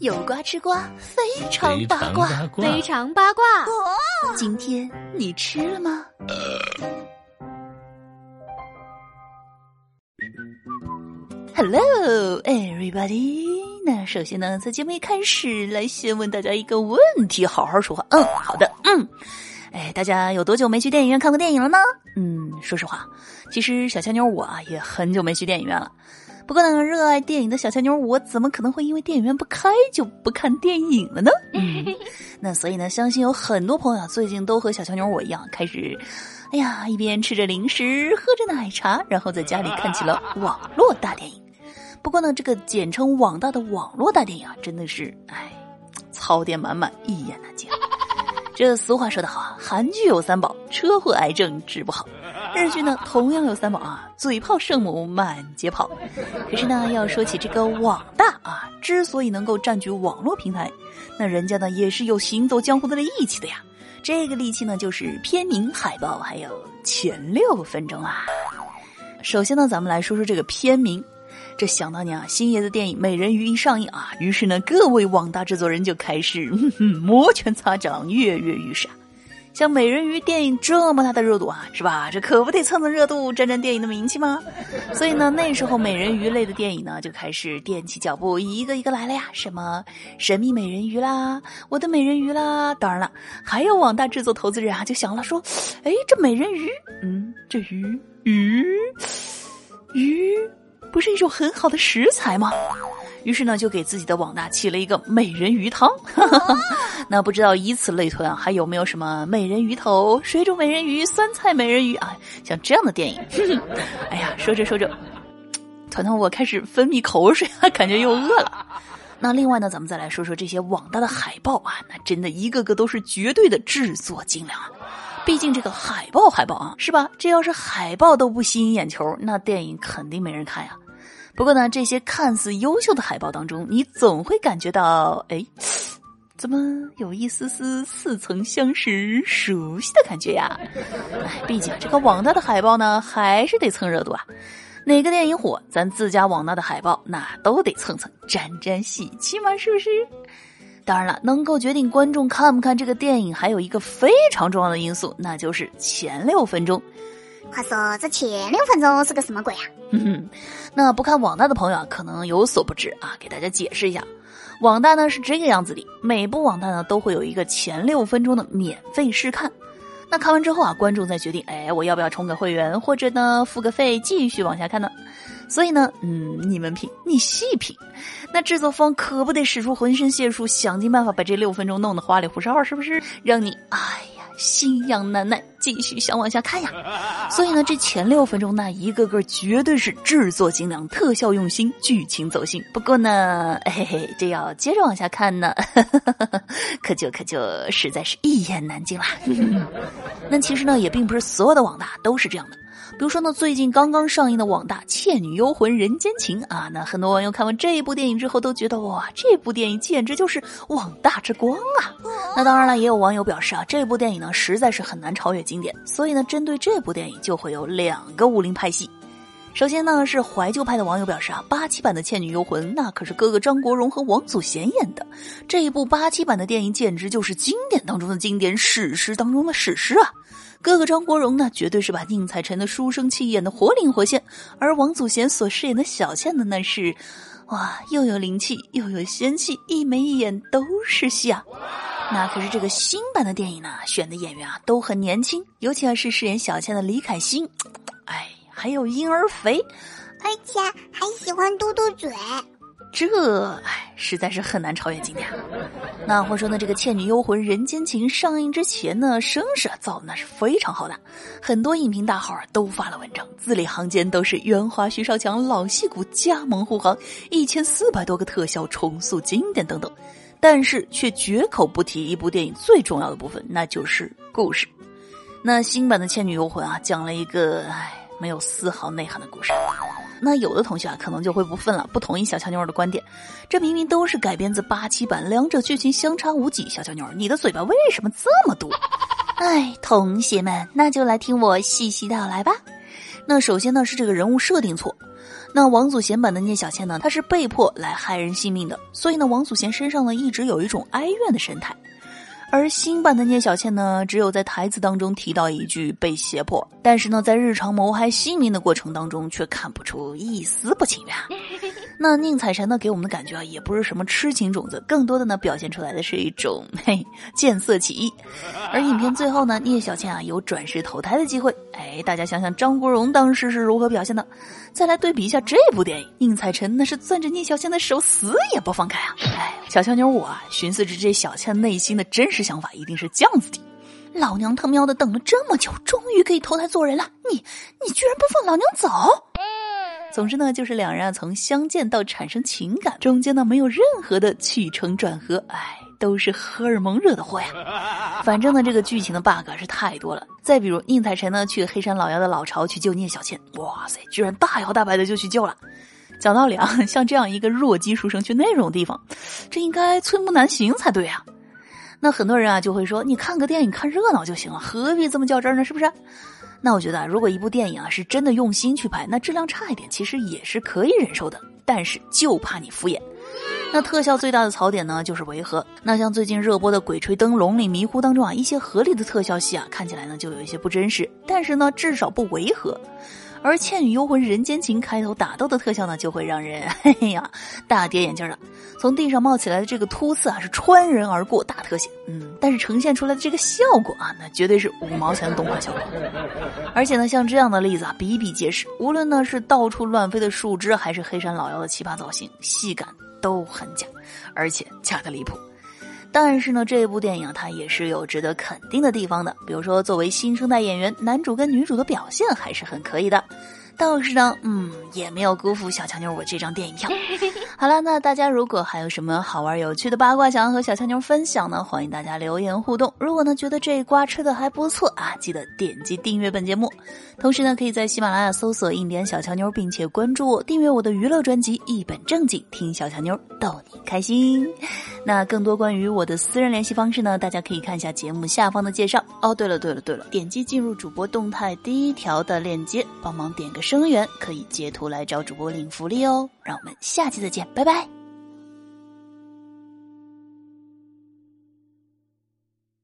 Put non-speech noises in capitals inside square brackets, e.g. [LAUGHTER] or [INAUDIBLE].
有瓜吃瓜，非常八卦，非常八卦。今天你吃了吗？Hello, everybody。那首先呢，在节目一开始，来先问大家一个问题，好好说话。嗯，好的，嗯。哎，大家有多久没去电影院看过电影了呢？嗯，说实话，其实小强妞我啊也很久没去电影院了。不过呢，热爱电影的小强妞，我怎么可能会因为电影院不开就不看电影了呢？[LAUGHS] 那所以呢，相信有很多朋友最近都和小强妞我一样，开始，哎呀，一边吃着零食，喝着奶茶，然后在家里看起了网络大电影。不过呢，这个简称网大的网络大电影啊，真的是，哎，槽点满满，一言难尽。这俗话说得好啊，韩剧有三宝，车祸癌症治不好；日剧呢同样有三宝啊，嘴炮圣母满街跑。可是呢，要说起这个网大啊，之所以能够占据网络平台，那人家呢也是有行走江湖的力气的呀。这个力气呢，就是片名、海报还有前六分钟啊。首先呢，咱们来说说这个片名。这想当年啊，星爷的电影《美人鱼》一上映啊，于是呢，各位网大制作人就开始 [LAUGHS] 摩拳擦掌、跃跃欲试。像《美人鱼》电影这么大的热度啊，是吧？这可不得蹭蹭热度、沾沾电影的名气吗？所以呢，那时候美人鱼类的电影呢，就开始踮起脚步，一个一个来了呀。什么《神秘美人鱼》啦，《我的美人鱼》啦，当然了，还有网大制作投资人啊，就想了说，哎，这美人鱼，嗯，这鱼鱼鱼。不是一种很好的食材吗？于是呢，就给自己的网大起了一个美人鱼汤。[LAUGHS] 那不知道以此类推啊，还有没有什么美人鱼头、水煮美人鱼、酸菜美人鱼啊？像这样的电影。[LAUGHS] 哎呀，说着说着，团团我开始分泌口水啊，感觉又饿了。那另外呢，咱们再来说说这些网大的海报啊，那真的一个个都是绝对的制作精良啊。毕竟这个海报海报啊，是吧？这要是海报都不吸引眼球，那电影肯定没人看呀。不过呢，这些看似优秀的海报当中，你总会感觉到，哎，怎么有一丝丝似曾相识、熟悉的感觉呀？哎，毕竟这个网大的海报呢，还是得蹭热度啊。哪个电影火，咱自家网大的海报那都得蹭蹭，沾沾喜气嘛，是不是？当然了，能够决定观众看不看这个电影，还有一个非常重要的因素，那就是前六分钟。话说这前六分钟是个什么鬼啊？[LAUGHS] 那不看网大的朋友啊，可能有所不知啊，给大家解释一下，网大呢是这个样子的，每部网大呢都会有一个前六分钟的免费试看，那看完之后啊，观众再决定，哎，我要不要充个会员，或者呢付个费继续往下看呢？所以呢，嗯，你们品，你细品，那制作方可不得使出浑身解数，想尽办法把这六分钟弄得花里胡哨，是不是？让你，哎。心痒难耐，继续想往下看呀。所以呢，这前六分钟那一个个绝对是制作精良、特效用心、剧情走心。不过呢，[LAUGHS] 嘿嘿，这要接着往下看呢，[LAUGHS] 可就可就实在是一言难尽啦。[LAUGHS] 那其实呢，也并不是所有的网大都是这样的。比如说呢，最近刚刚上映的网大《倩女幽魂：人间情》啊，那很多网友看完这一部电影之后都觉得哇，这部电影简直就是网大之光啊！那当然了，也有网友表示啊，这部电影呢实在是很难超越经典，所以呢，针对这部电影就会有两个武林派系。首先呢，是怀旧派的网友表示啊，八七版的《倩女幽魂》那可是哥哥张国荣和王祖贤演的，这一部八七版的电影简直就是经典当中的经典，史诗当中的史诗啊！哥哥张国荣呢，绝对是把宁采臣的书生气演的活灵活现，而王祖贤所饰演的小倩的那是，哇，又有灵气又有仙气，一眉一眼都是戏啊！那可是这个新版的电影呢，选的演员啊都很年轻，尤其啊是饰演小倩的李凯欣，哎。还有婴儿肥，而且还喜欢嘟嘟嘴，这哎实在是很难超越经典。那话说呢，这个《倩女幽魂：人间情》上映之前呢，声势造的那是非常好的，很多影评大号啊都发了文章，字里行间都是袁华、徐少强老戏骨加盟护航，一千四百多个特效重塑经典等等，但是却绝口不提一部电影最重要的部分，那就是故事。那新版的《倩女幽魂》啊，讲了一个哎。没有丝毫内涵的故事，那有的同学啊可能就会不忿了，不同意小乔妞儿的观点。这明明都是改编自八七版，两者剧情相差无几。小乔妞儿，你的嘴巴为什么这么多？[LAUGHS] 哎，同学们，那就来听我细细道来吧。那首先呢是这个人物设定错。那王祖贤版的聂小倩呢，她是被迫来害人性命的，所以呢，王祖贤身上呢一直有一种哀怨的神态。而新版的聂小倩呢，只有在台词当中提到一句被胁迫，但是呢，在日常谋害性命的过程当中，却看不出一丝不情愿。[LAUGHS] 那宁采臣呢，给我们的感觉啊，也不是什么痴情种子，更多的呢，表现出来的是一种嘿见色起意。而影片最后呢，聂小倩啊有转世投胎的机会。哎，大家想想张国荣当时是如何表现的？再来对比一下这部电影，宁采臣那是攥着聂小倩的手，死也不放开啊！哎，小强妞我啊，寻思着这小倩内心的真实。想法一定是这样子的，老娘他喵的等了这么久，终于可以投胎做人了，你你居然不放老娘走！总之呢，就是两人啊从相见到产生情感，中间呢没有任何的起承转合，哎，都是荷尔蒙惹的祸呀。[LAUGHS] 反正呢，这个剧情的 bug 是太多了。再比如宁采臣呢去黑山老妖的老巢去救聂小倩，哇塞，居然大摇大摆的就去救了。讲道理啊，像这样一个弱鸡书生去那种地方，这应该寸步难行才对啊。那很多人啊就会说，你看个电影看热闹就行了，何必这么较真呢？是不是？那我觉得啊，如果一部电影啊是真的用心去拍，那质量差一点其实也是可以忍受的。但是就怕你敷衍。那特效最大的槽点呢就是违和。那像最近热播的《鬼吹灯》《龙岭迷糊》当中啊，一些合理的特效戏啊，看起来呢就有一些不真实，但是呢至少不违和。而《倩女幽魂》人间情开头打斗的特效呢，就会让人嘿呀大跌眼镜了。从地上冒起来的这个突刺啊，是穿人而过大特写，嗯，但是呈现出来的这个效果啊，那绝对是五毛钱的动画效果。而且呢，像这样的例子啊比比皆是，无论呢是到处乱飞的树枝，还是黑山老妖的奇葩造型，戏感都很假，而且假的离谱。但是呢，这部电影它也是有值得肯定的地方的，比如说作为新生代演员，男主跟女主的表现还是很可以的。倒是呢，嗯，也没有辜负小强妞我这张电影票。[LAUGHS] 好了，那大家如果还有什么好玩有趣的八卦想要和小强妞分享呢？欢迎大家留言互动。如果呢觉得这瓜吃的还不错啊，记得点击订阅本节目。同时呢，可以在喜马拉雅搜索“印点小强妞”，并且关注我，订阅我的娱乐专辑《一本正经听小强妞逗你开心》。那更多关于我的私人联系方式呢，大家可以看一下节目下方的介绍。哦，对了对了对了，点击进入主播动态第一条的链接，帮忙点个声源，可以截图来找主播领福利哦。让我们下期再见，拜拜。